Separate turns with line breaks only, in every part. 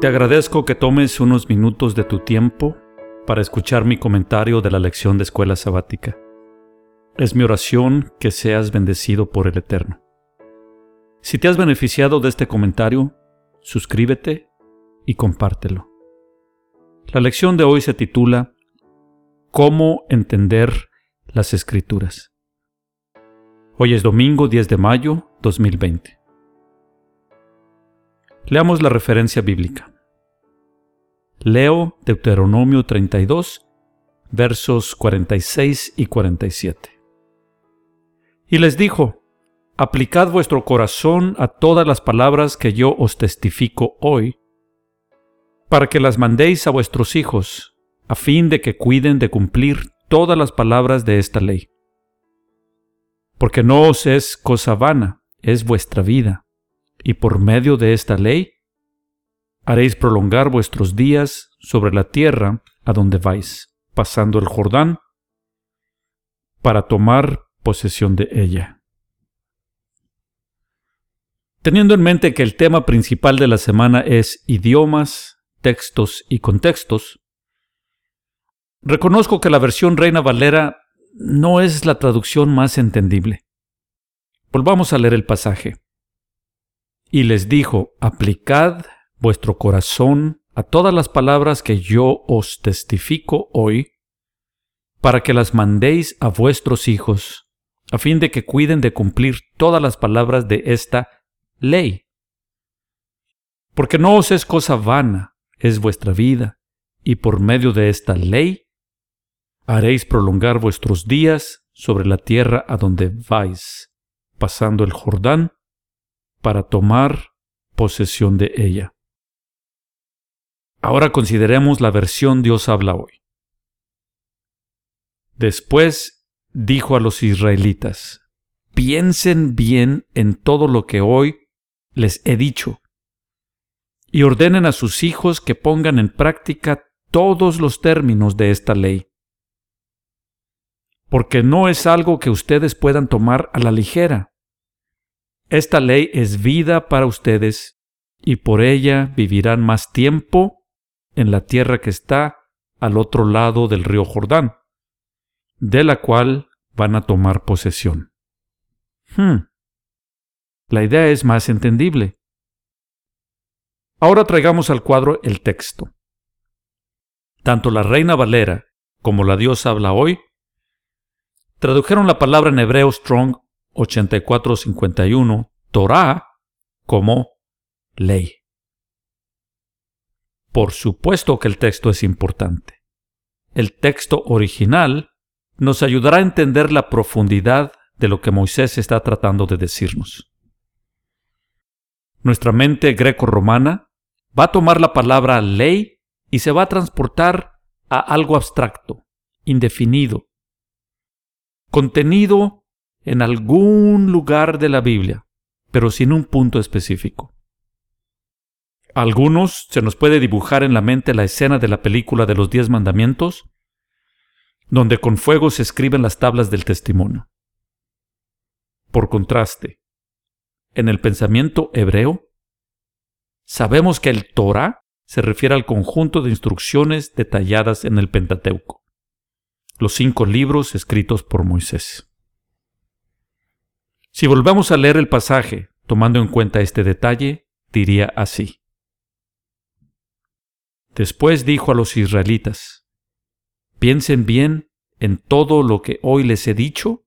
Te agradezco que tomes unos minutos de tu tiempo para escuchar mi comentario de la lección de escuela sabática. Es mi oración que seas bendecido por el Eterno. Si te has beneficiado de este comentario, suscríbete y compártelo. La lección de hoy se titula ¿Cómo entender las escrituras? Hoy es domingo 10 de mayo 2020. Leamos la referencia bíblica. Leo Deuteronomio 32, versos 46 y 47. Y les dijo, Aplicad vuestro corazón a todas las palabras que yo os testifico hoy, para que las mandéis a vuestros hijos, a fin de que cuiden de cumplir todas las palabras de esta ley. Porque no os es cosa vana, es vuestra vida y por medio de esta ley haréis prolongar vuestros días sobre la tierra a donde vais, pasando el Jordán, para tomar posesión de ella. Teniendo en mente que el tema principal de la semana es idiomas, textos y contextos, reconozco que la versión Reina Valera no es la traducción más entendible. Volvamos a leer el pasaje y les dijo, aplicad vuestro corazón a todas las palabras que yo os testifico hoy, para que las mandéis a vuestros hijos, a fin de que cuiden de cumplir todas las palabras de esta ley. Porque no os es cosa vana, es vuestra vida, y por medio de esta ley haréis prolongar vuestros días sobre la tierra a donde vais, pasando el Jordán, para tomar posesión de ella. Ahora consideremos la versión Dios habla hoy. Después dijo a los israelitas, piensen bien en todo lo que hoy les he dicho, y ordenen a sus hijos que pongan en práctica todos los términos de esta ley. Porque no es algo que ustedes puedan tomar a la ligera esta ley es vida para ustedes y por ella vivirán más tiempo en la tierra que está al otro lado del río Jordán, de la cual van a tomar posesión. Hmm. La idea es más entendible. Ahora traigamos al cuadro el texto. Tanto la Reina Valera como la Dios habla hoy tradujeron la palabra en hebreo strong 8451, Torah, como ley. Por supuesto que el texto es importante. El texto original nos ayudará a entender la profundidad de lo que Moisés está tratando de decirnos. Nuestra mente greco-romana va a tomar la palabra ley y se va a transportar a algo abstracto, indefinido, contenido en algún lugar de la Biblia, pero sin un punto específico. Algunos se nos puede dibujar en la mente la escena de la película de los diez mandamientos, donde con fuego se escriben las tablas del testimonio. Por contraste, en el pensamiento hebreo, sabemos que el Torah se refiere al conjunto de instrucciones detalladas en el Pentateuco, los cinco libros escritos por Moisés. Si volvamos a leer el pasaje, tomando en cuenta este detalle, diría así. Después dijo a los israelitas, piensen bien en todo lo que hoy les he dicho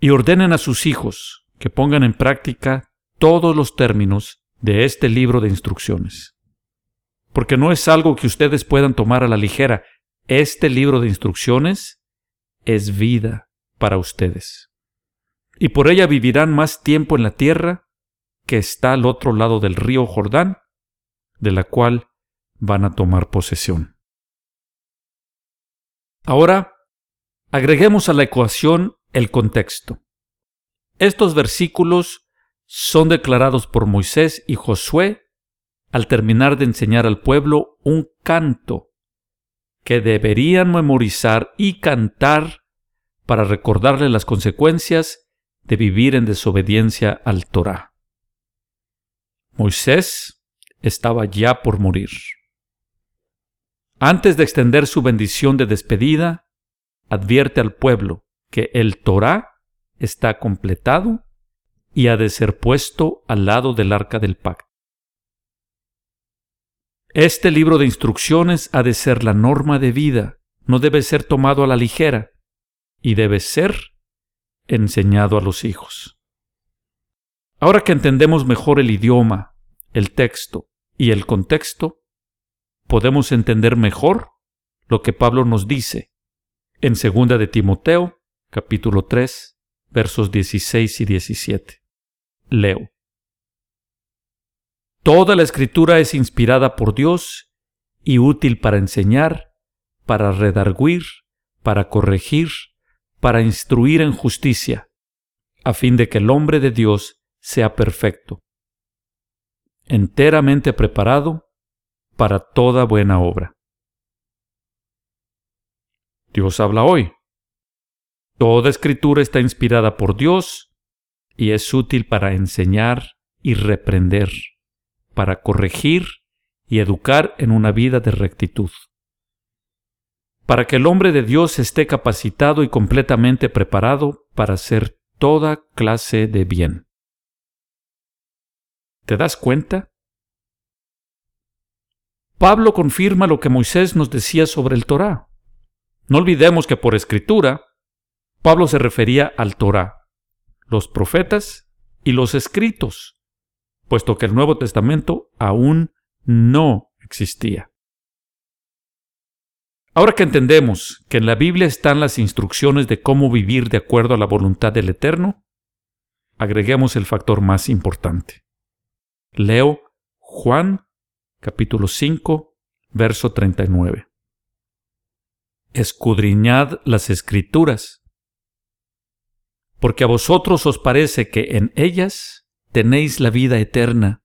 y ordenen a sus hijos que pongan en práctica todos los términos de este libro de instrucciones. Porque no es algo que ustedes puedan tomar a la ligera. Este libro de instrucciones es vida para ustedes y por ella vivirán más tiempo en la tierra que está al otro lado del río Jordán, de la cual van a tomar posesión. Ahora, agreguemos a la ecuación el contexto. Estos versículos son declarados por Moisés y Josué al terminar de enseñar al pueblo un canto que deberían memorizar y cantar para recordarle las consecuencias de vivir en desobediencia al Torah. Moisés estaba ya por morir. Antes de extender su bendición de despedida, advierte al pueblo que el Torá está completado y ha de ser puesto al lado del arca del pacto. Este libro de instrucciones ha de ser la norma de vida, no debe ser tomado a la ligera y debe ser enseñado a los hijos. Ahora que entendemos mejor el idioma, el texto y el contexto, podemos entender mejor lo que Pablo nos dice en 2 de Timoteo, capítulo 3, versos 16 y 17. Leo. Toda la escritura es inspirada por Dios y útil para enseñar, para redarguir, para corregir, para instruir en justicia, a fin de que el hombre de Dios sea perfecto, enteramente preparado para toda buena obra. Dios habla hoy. Toda escritura está inspirada por Dios y es útil para enseñar y reprender para corregir y educar en una vida de rectitud. Para que el hombre de Dios esté capacitado y completamente preparado para hacer toda clase de bien. ¿Te das cuenta? Pablo confirma lo que Moisés nos decía sobre el Torá. No olvidemos que por escritura, Pablo se refería al Torá, los profetas y los escritos, puesto que el Nuevo Testamento aún no existía. Ahora que entendemos que en la Biblia están las instrucciones de cómo vivir de acuerdo a la voluntad del Eterno, agreguemos el factor más importante. Leo Juan capítulo 5, verso 39. Escudriñad las escrituras, porque a vosotros os parece que en ellas tenéis la vida eterna,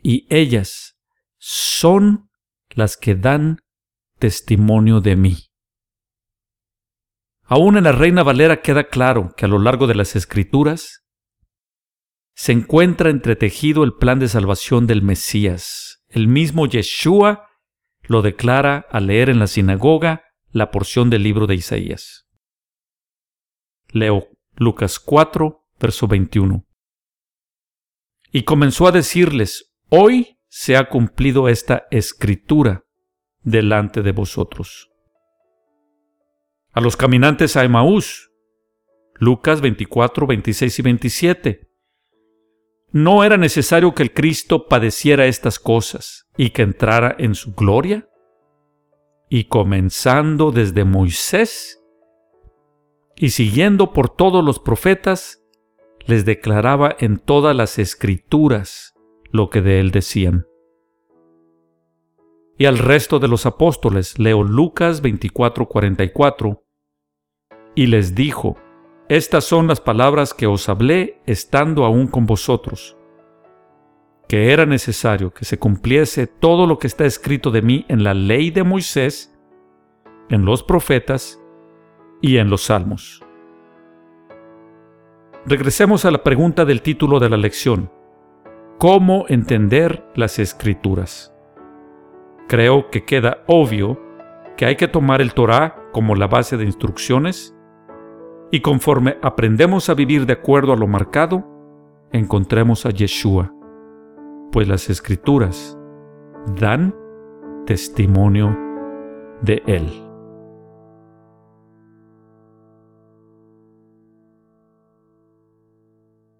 y ellas son las que dan testimonio de mí. Aún en la Reina Valera queda claro que a lo largo de las Escrituras se encuentra entretejido el plan de salvación del Mesías. El mismo Yeshua lo declara al leer en la sinagoga la porción del libro de Isaías. Leo Lucas 4, verso 21 y comenzó a decirles, hoy se ha cumplido esta escritura delante de vosotros. A los caminantes a Emaús, Lucas 24, 26 y 27. ¿No era necesario que el Cristo padeciera estas cosas y que entrara en su gloria? Y comenzando desde Moisés y siguiendo por todos los profetas, les declaraba en todas las escrituras lo que de él decían. Y al resto de los apóstoles leo Lucas 24:44, y les dijo, Estas son las palabras que os hablé estando aún con vosotros, que era necesario que se cumpliese todo lo que está escrito de mí en la ley de Moisés, en los profetas y en los salmos. Regresemos a la pregunta del título de la lección. ¿Cómo entender las escrituras? Creo que queda obvio que hay que tomar el Torah como la base de instrucciones y conforme aprendemos a vivir de acuerdo a lo marcado, encontremos a Yeshua, pues las escrituras dan testimonio de Él.